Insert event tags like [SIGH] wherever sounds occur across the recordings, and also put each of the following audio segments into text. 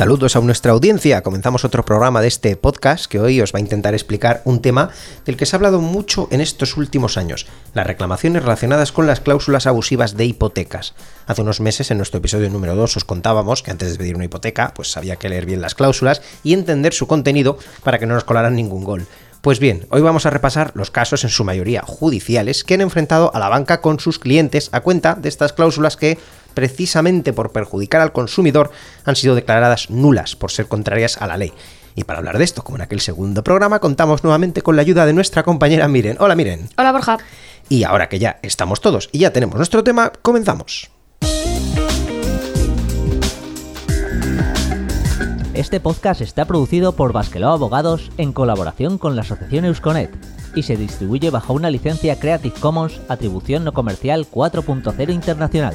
Saludos a nuestra audiencia. Comenzamos otro programa de este podcast que hoy os va a intentar explicar un tema del que se ha hablado mucho en estos últimos años, las reclamaciones relacionadas con las cláusulas abusivas de hipotecas. Hace unos meses en nuestro episodio número 2 os contábamos que antes de pedir una hipoteca, pues había que leer bien las cláusulas y entender su contenido para que no nos colaran ningún gol. Pues bien, hoy vamos a repasar los casos en su mayoría judiciales que han enfrentado a la banca con sus clientes a cuenta de estas cláusulas que, precisamente por perjudicar al consumidor, han sido declaradas nulas por ser contrarias a la ley. Y para hablar de esto, como en aquel segundo programa, contamos nuevamente con la ayuda de nuestra compañera Miren. Hola Miren. Hola Borja. Y ahora que ya estamos todos y ya tenemos nuestro tema, comenzamos. Este podcast está producido por Basqueló Abogados en colaboración con la Asociación Eusconet y se distribuye bajo una licencia Creative Commons Atribución No Comercial 4.0 Internacional.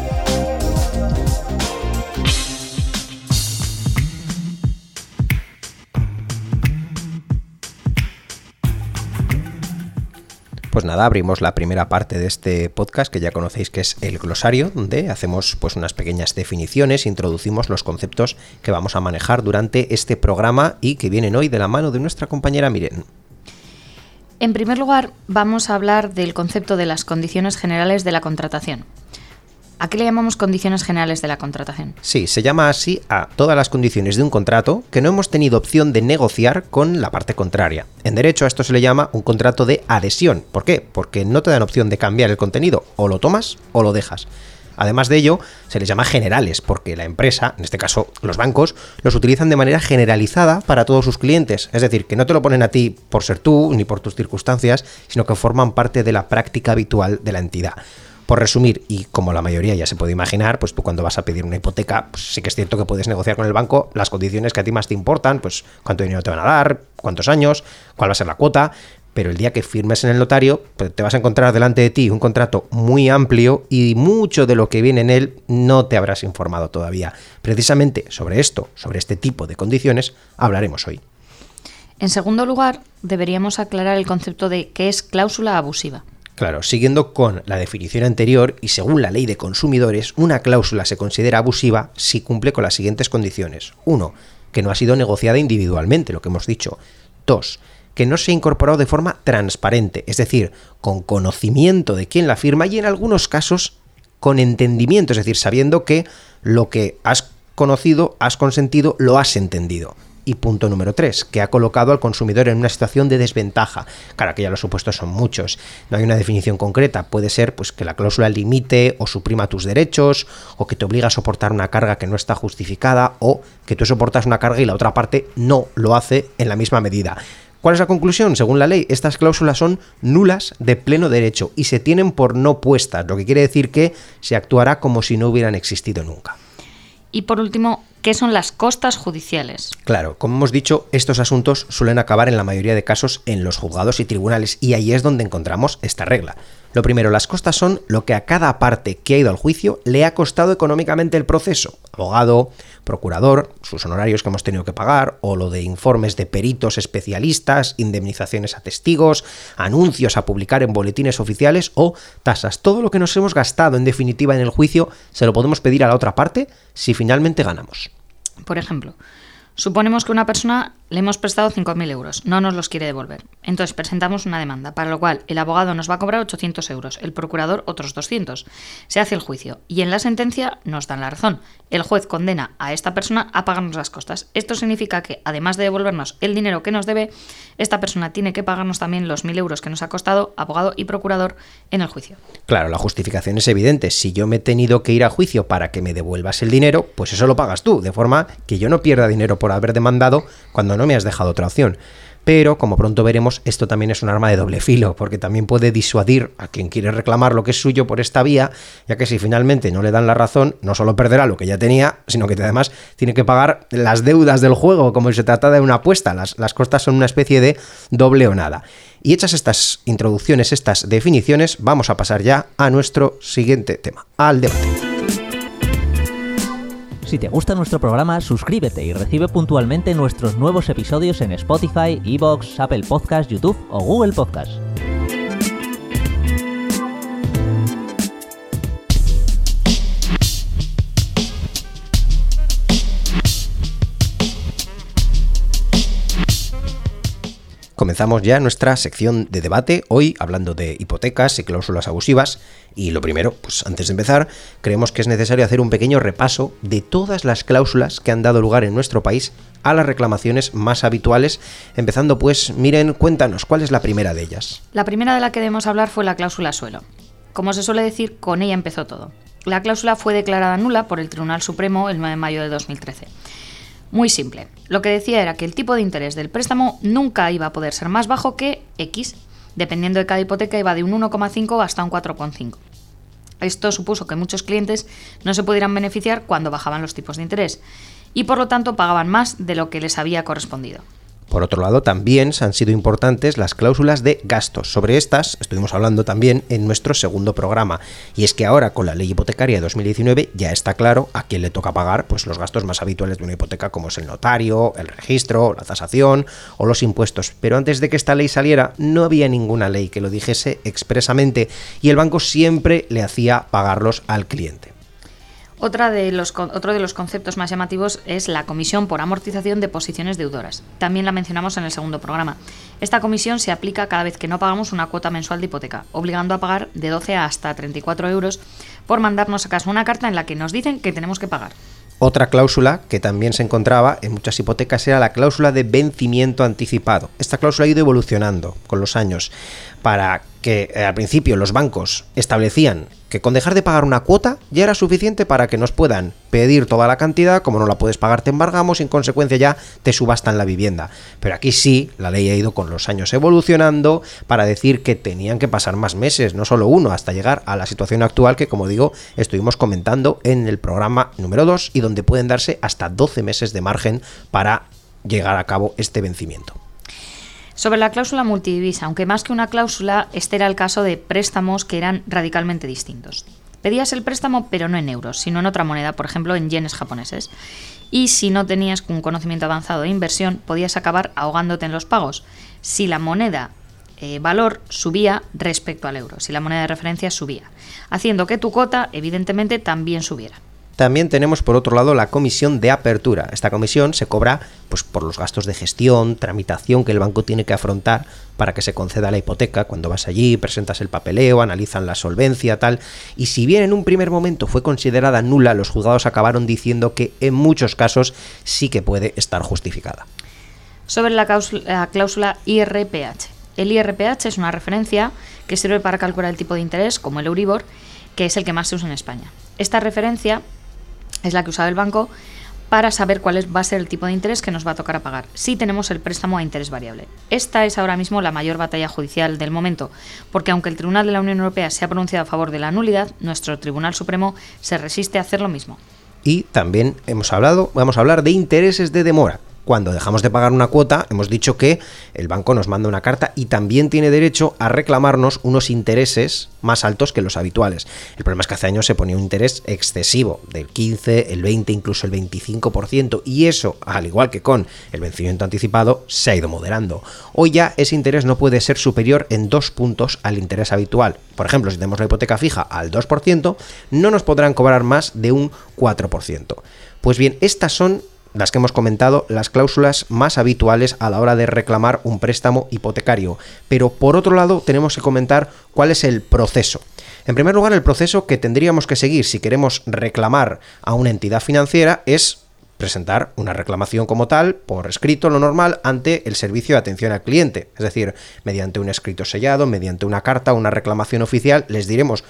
Pues nada, abrimos la primera parte de este podcast que ya conocéis que es el glosario, donde hacemos pues unas pequeñas definiciones, introducimos los conceptos que vamos a manejar durante este programa y que vienen hoy de la mano de nuestra compañera Miren. En primer lugar, vamos a hablar del concepto de las condiciones generales de la contratación. ¿A qué le llamamos condiciones generales de la contratación? Sí, se llama así a todas las condiciones de un contrato que no hemos tenido opción de negociar con la parte contraria. En derecho a esto se le llama un contrato de adhesión. ¿Por qué? Porque no te dan opción de cambiar el contenido, o lo tomas o lo dejas. Además de ello, se les llama generales, porque la empresa, en este caso los bancos, los utilizan de manera generalizada para todos sus clientes. Es decir, que no te lo ponen a ti por ser tú ni por tus circunstancias, sino que forman parte de la práctica habitual de la entidad. Por resumir, y como la mayoría ya se puede imaginar, pues tú cuando vas a pedir una hipoteca, pues sí que es cierto que puedes negociar con el banco las condiciones que a ti más te importan, pues cuánto dinero te van a dar, cuántos años, cuál va a ser la cuota, pero el día que firmes en el notario, pues te vas a encontrar delante de ti un contrato muy amplio y mucho de lo que viene en él no te habrás informado todavía. Precisamente sobre esto, sobre este tipo de condiciones, hablaremos hoy. En segundo lugar, deberíamos aclarar el concepto de qué es cláusula abusiva. Claro, siguiendo con la definición anterior y según la ley de consumidores, una cláusula se considera abusiva si cumple con las siguientes condiciones. 1. Que no ha sido negociada individualmente, lo que hemos dicho. 2. Que no se ha incorporado de forma transparente, es decir, con conocimiento de quién la firma y en algunos casos con entendimiento, es decir, sabiendo que lo que has conocido, has consentido, lo has entendido. Y punto número 3, que ha colocado al consumidor en una situación de desventaja. Claro, que ya los supuestos son muchos. No hay una definición concreta. Puede ser pues, que la cláusula limite o suprima tus derechos, o que te obliga a soportar una carga que no está justificada, o que tú soportas una carga y la otra parte no lo hace en la misma medida. ¿Cuál es la conclusión? Según la ley, estas cláusulas son nulas de pleno derecho y se tienen por no puestas, lo que quiere decir que se actuará como si no hubieran existido nunca. Y por último, ¿qué son las costas judiciales? Claro, como hemos dicho, estos asuntos suelen acabar en la mayoría de casos en los juzgados y tribunales y ahí es donde encontramos esta regla. Lo primero, las costas son lo que a cada parte que ha ido al juicio le ha costado económicamente el proceso. Abogado, procurador, sus honorarios que hemos tenido que pagar, o lo de informes de peritos especialistas, indemnizaciones a testigos, anuncios a publicar en boletines oficiales o tasas. Todo lo que nos hemos gastado en definitiva en el juicio se lo podemos pedir a la otra parte si finalmente ganamos. Por ejemplo, Suponemos que una persona le hemos prestado 5.000 euros, no nos los quiere devolver. Entonces presentamos una demanda, para lo cual el abogado nos va a cobrar 800 euros, el procurador otros 200. Se hace el juicio y en la sentencia nos dan la razón. El juez condena a esta persona a pagarnos las costas. Esto significa que, además de devolvernos el dinero que nos debe, esta persona tiene que pagarnos también los 1.000 euros que nos ha costado abogado y procurador en el juicio. Claro, la justificación es evidente. Si yo me he tenido que ir a juicio para que me devuelvas el dinero, pues eso lo pagas tú, de forma que yo no pierda dinero por haber demandado cuando no me has dejado otra opción. Pero, como pronto veremos, esto también es un arma de doble filo, porque también puede disuadir a quien quiere reclamar lo que es suyo por esta vía, ya que si finalmente no le dan la razón, no solo perderá lo que ya tenía, sino que además tiene que pagar las deudas del juego, como si se trata de una apuesta. Las, las costas son una especie de doble o nada. Y hechas estas introducciones, estas definiciones, vamos a pasar ya a nuestro siguiente tema, al debate. Si te gusta nuestro programa, suscríbete y recibe puntualmente nuestros nuevos episodios en Spotify, Evox, Apple Podcast, YouTube o Google Podcast. Comenzamos ya nuestra sección de debate, hoy hablando de hipotecas y cláusulas abusivas. Y lo primero, pues antes de empezar, creemos que es necesario hacer un pequeño repaso de todas las cláusulas que han dado lugar en nuestro país a las reclamaciones más habituales. Empezando pues, miren, cuéntanos, ¿cuál es la primera de ellas? La primera de la que debemos hablar fue la cláusula suelo. Como se suele decir, con ella empezó todo. La cláusula fue declarada nula por el Tribunal Supremo el 9 de mayo de 2013. Muy simple. Lo que decía era que el tipo de interés del préstamo nunca iba a poder ser más bajo que X. Dependiendo de cada hipoteca iba de un 1,5 hasta un 4,5. Esto supuso que muchos clientes no se pudieran beneficiar cuando bajaban los tipos de interés y por lo tanto pagaban más de lo que les había correspondido. Por otro lado, también han sido importantes las cláusulas de gastos. Sobre estas estuvimos hablando también en nuestro segundo programa. Y es que ahora con la ley hipotecaria de 2019 ya está claro a quién le toca pagar pues, los gastos más habituales de una hipoteca, como es el notario, el registro, la tasación o los impuestos. Pero antes de que esta ley saliera, no había ninguna ley que lo dijese expresamente y el banco siempre le hacía pagarlos al cliente. Otra de los, otro de los conceptos más llamativos es la comisión por amortización de posiciones deudoras. También la mencionamos en el segundo programa. Esta comisión se aplica cada vez que no pagamos una cuota mensual de hipoteca, obligando a pagar de 12 hasta 34 euros por mandarnos a una carta en la que nos dicen que tenemos que pagar. Otra cláusula que también se encontraba en muchas hipotecas era la cláusula de vencimiento anticipado. Esta cláusula ha ido evolucionando con los años para que eh, al principio los bancos establecían que con dejar de pagar una cuota ya era suficiente para que nos puedan pedir toda la cantidad, como no la puedes pagar te embargamos y en consecuencia ya te subastan la vivienda. Pero aquí sí, la ley ha ido con los años evolucionando para decir que tenían que pasar más meses, no solo uno, hasta llegar a la situación actual que como digo estuvimos comentando en el programa número 2 y donde pueden darse hasta 12 meses de margen para llegar a cabo este vencimiento. Sobre la cláusula multidivisa, aunque más que una cláusula, este era el caso de préstamos que eran radicalmente distintos. Pedías el préstamo, pero no en euros, sino en otra moneda, por ejemplo en yenes japoneses. Y si no tenías un conocimiento avanzado de inversión, podías acabar ahogándote en los pagos. Si la moneda eh, valor subía respecto al euro, si la moneda de referencia subía, haciendo que tu cuota, evidentemente, también subiera. También tenemos por otro lado la comisión de apertura. Esta comisión se cobra pues, por los gastos de gestión, tramitación que el banco tiene que afrontar para que se conceda la hipoteca. Cuando vas allí, presentas el papeleo, analizan la solvencia, tal. Y si bien en un primer momento fue considerada nula, los juzgados acabaron diciendo que en muchos casos sí que puede estar justificada. Sobre la cláusula, la cláusula IRPH. El IRPH es una referencia que sirve para calcular el tipo de interés, como el Euribor, que es el que más se usa en España. Esta referencia es la que usaba el banco para saber cuál va a ser el tipo de interés que nos va a tocar a pagar si tenemos el préstamo a interés variable. Esta es ahora mismo la mayor batalla judicial del momento, porque aunque el Tribunal de la Unión Europea se ha pronunciado a favor de la nulidad, nuestro Tribunal Supremo se resiste a hacer lo mismo. Y también hemos hablado, vamos a hablar de intereses de demora cuando dejamos de pagar una cuota, hemos dicho que el banco nos manda una carta y también tiene derecho a reclamarnos unos intereses más altos que los habituales. El problema es que hace años se ponía un interés excesivo, del 15, el 20, incluso el 25%, y eso, al igual que con el vencimiento anticipado, se ha ido moderando. Hoy ya ese interés no puede ser superior en dos puntos al interés habitual. Por ejemplo, si tenemos la hipoteca fija al 2%, no nos podrán cobrar más de un 4%. Pues bien, estas son las que hemos comentado, las cláusulas más habituales a la hora de reclamar un préstamo hipotecario. Pero por otro lado, tenemos que comentar cuál es el proceso. En primer lugar, el proceso que tendríamos que seguir si queremos reclamar a una entidad financiera es presentar una reclamación como tal, por escrito, lo normal, ante el servicio de atención al cliente. Es decir, mediante un escrito sellado, mediante una carta, una reclamación oficial, les diremos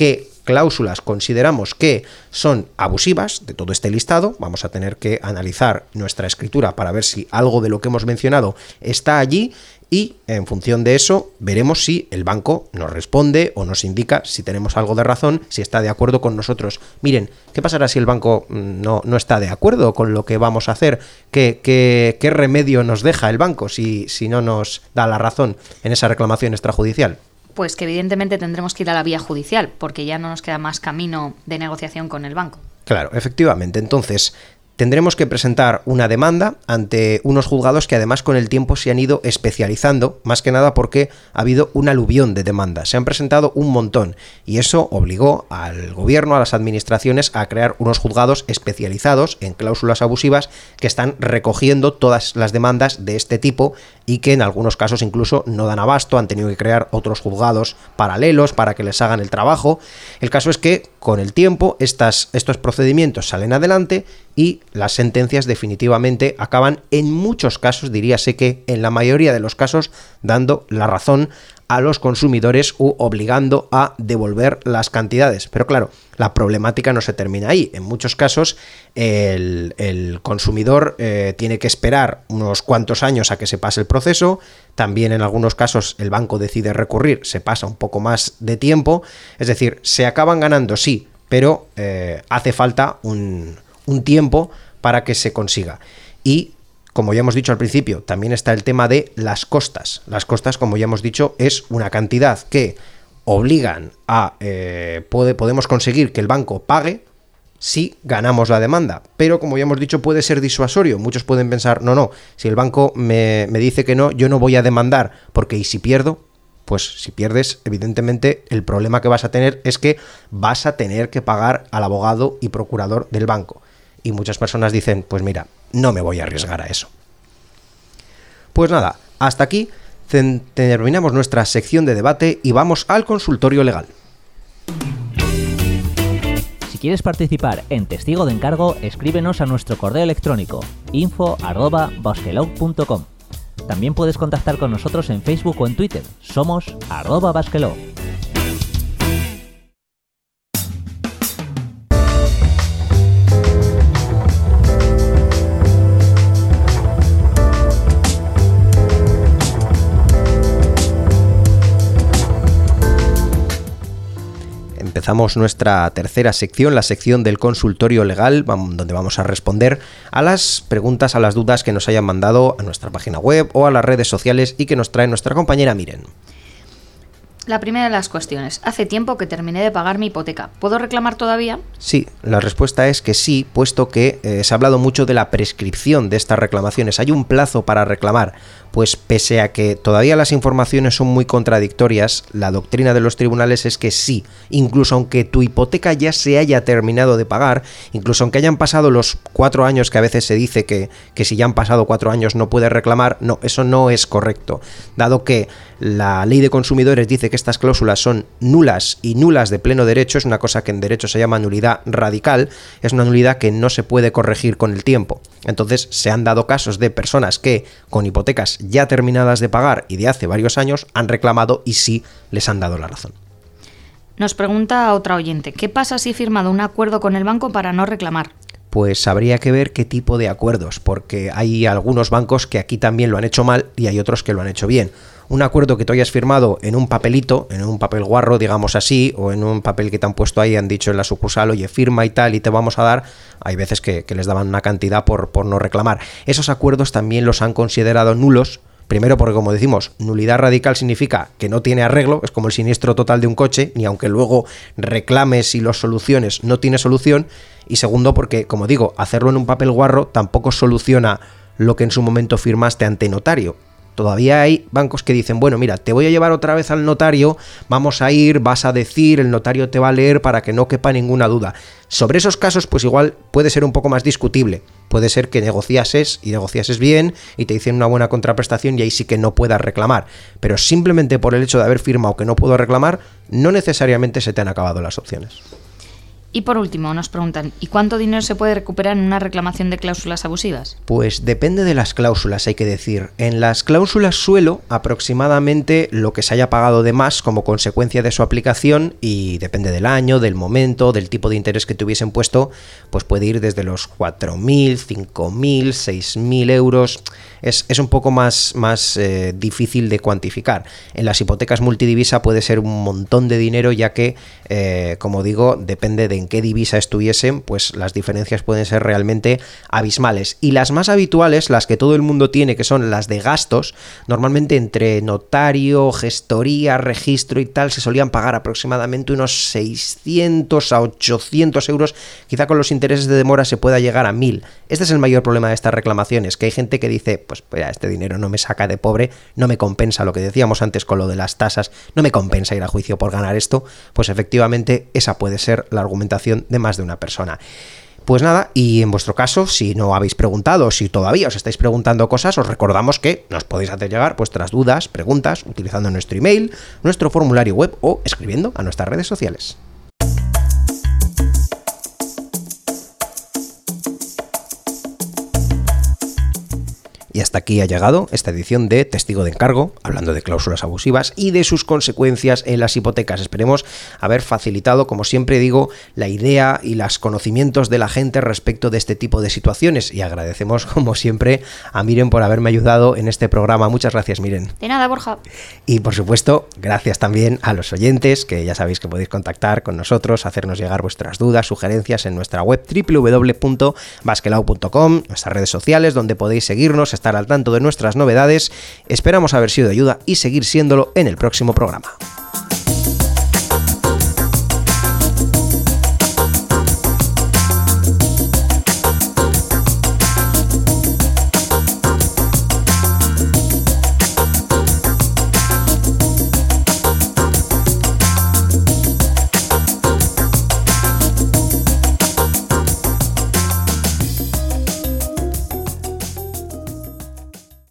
qué cláusulas consideramos que son abusivas de todo este listado. Vamos a tener que analizar nuestra escritura para ver si algo de lo que hemos mencionado está allí y en función de eso veremos si el banco nos responde o nos indica si tenemos algo de razón, si está de acuerdo con nosotros. Miren, ¿qué pasará si el banco mm, no, no está de acuerdo con lo que vamos a hacer? ¿Qué, qué, remedio nos deja el banco si, si no nos da la razón en esa reclamación extrajudicial? Pues que evidentemente tendremos que ir a la vía judicial, porque ya no nos queda más camino de negociación con el banco. Claro, efectivamente. Entonces, tendremos que presentar una demanda ante unos juzgados que además con el tiempo se han ido especializando, más que nada porque ha habido un aluvión de demandas, se han presentado un montón y eso obligó al gobierno, a las administraciones a crear unos juzgados especializados en cláusulas abusivas que están recogiendo todas las demandas de este tipo y que en algunos casos incluso no dan abasto, han tenido que crear otros juzgados paralelos para que les hagan el trabajo. El caso es que con el tiempo estos procedimientos salen adelante y las sentencias definitivamente acaban en muchos casos, diríase que en la mayoría de los casos, dando la razón a los consumidores u obligando a devolver las cantidades. Pero claro, la problemática no se termina ahí. En muchos casos el, consumidor eh, tiene que esperar unos cuantos años a que se pase el proceso. También en algunos casos el banco decide recurrir, se pasa un poco más de tiempo. Es decir, se acaban ganando, sí, pero eh, hace falta un, un tiempo para que se consiga. Y como ya hemos dicho al principio, también está el tema de las costas. Las costas, como ya hemos dicho, es una cantidad que obligan a... Eh, podemos conseguir que el banco pague si ganamos la demanda. Pero como ya hemos dicho, puede ser disuasorio. Muchos pueden pensar, no, no, si el banco me, me dice que no, yo no voy a demandar, porque ¿y si pierdo? Pues si pierdes, evidentemente el problema que vas a tener es que vas a tener que pagar al abogado y procurador del banco. Y muchas personas dicen, pues mira, no me voy a arriesgar a eso. Pues nada, hasta aquí terminamos nuestra sección de debate y vamos al consultorio legal. Si quieres participar en Testigo de Encargo, escríbenos a nuestro correo electrónico info.basquelog.com. También puedes contactar con nosotros en Facebook o en Twitter. Somos arroba empezamos nuestra tercera sección, la sección del consultorio legal, donde vamos a responder a las preguntas, a las dudas que nos hayan mandado a nuestra página web o a las redes sociales y que nos trae nuestra compañera Miren. La primera de las cuestiones. Hace tiempo que terminé de pagar mi hipoteca. ¿Puedo reclamar todavía? Sí, la respuesta es que sí, puesto que eh, se ha hablado mucho de la prescripción de estas reclamaciones. Hay un plazo para reclamar. Pues pese a que todavía las informaciones son muy contradictorias, la doctrina de los tribunales es que sí, incluso aunque tu hipoteca ya se haya terminado de pagar, incluso aunque hayan pasado los cuatro años que a veces se dice que, que si ya han pasado cuatro años no puedes reclamar, no, eso no es correcto, dado que la ley de consumidores dice que estas cláusulas son nulas y nulas de pleno derecho, es una cosa que en derecho se llama nulidad radical, es una nulidad que no se puede corregir con el tiempo. Entonces se han dado casos de personas que con hipotecas ya terminadas de pagar y de hace varios años han reclamado y sí les han dado la razón. Nos pregunta otra oyente, ¿qué pasa si he firmado un acuerdo con el banco para no reclamar? pues habría que ver qué tipo de acuerdos, porque hay algunos bancos que aquí también lo han hecho mal y hay otros que lo han hecho bien un acuerdo que tú hayas firmado en un papelito, en un papel guarro, digamos así, o en un papel que te han puesto ahí, han dicho en la sucursal, oye, firma y tal, y te vamos a dar, hay veces que, les daban una cantidad por, por no reclamar. Esos acuerdos también los han considerado nulos, Primero porque, como decimos, nulidad radical significa que no tiene arreglo, es como el siniestro total de un coche, ni aunque luego reclames y los soluciones, no tiene solución. Y segundo porque, como digo, hacerlo en un papel guarro tampoco soluciona lo que en su momento firmaste ante notario. Todavía hay bancos que dicen, bueno, mira, te voy a llevar otra vez al notario, vamos a ir, vas a decir, el notario te va a leer para que no quepa ninguna duda. Sobre esos casos, pues igual puede ser un poco más discutible. Puede ser que negociases y negociases bien y te dicen una buena contraprestación y ahí sí que no puedas reclamar. Pero simplemente por el hecho de haber firmado que no puedo reclamar, no necesariamente se te han acabado las opciones. Y por último, nos preguntan, ¿y cuánto dinero se puede recuperar en una reclamación de cláusulas abusivas? Pues depende de las cláusulas, hay que decir. En las cláusulas suelo, aproximadamente lo que se haya pagado de más como consecuencia de su aplicación, y depende del año, del momento, del tipo de interés que tuviesen puesto, pues puede ir desde los 4.000, 5.000, 6.000 euros. Es, es, un poco más, más eh, difícil de cuantificar. En las hipotecas multidivisa puede ser un montón de dinero, ya que, eh, como digo, depende de en qué divisa estuviesen, pues las diferencias pueden ser realmente abismales. Y las más habituales, las que todo el mundo tiene, que son las de gastos, normalmente entre notario, gestoría, registro y tal, se solían pagar aproximadamente unos 600 a 800 euros, quizá con los intereses de demora se pueda llegar a 1000. Este es el mayor problema de estas reclamaciones, que hay gente que dice, pues, pues este dinero no me saca de pobre, no me compensa lo que decíamos antes con lo de las tasas, no me compensa ir a juicio por ganar esto, pues efectivamente esa puede ser la argumentación de más de una persona. Pues nada, y en vuestro caso, si no habéis preguntado, si todavía os estáis preguntando cosas, os recordamos que nos podéis hacer llegar vuestras dudas, preguntas, utilizando nuestro email, nuestro formulario web o escribiendo a nuestras redes sociales. Y hasta aquí ha llegado esta edición de Testigo de Encargo, hablando de cláusulas abusivas y de sus consecuencias en las hipotecas. Esperemos haber facilitado, como siempre digo, la idea y los conocimientos de la gente respecto de este tipo de situaciones. Y agradecemos, [LAUGHS] como siempre, a Miren por haberme ayudado en este programa. Muchas gracias, Miren. De nada, Borja. Y por supuesto, gracias también a los oyentes, que ya sabéis que podéis contactar con nosotros, hacernos llegar vuestras dudas, sugerencias en nuestra web www.basquelau.com, nuestras redes sociales, donde podéis seguirnos, estar al tanto de nuestras novedades. Esperamos haber sido de ayuda y seguir siéndolo en el próximo programa.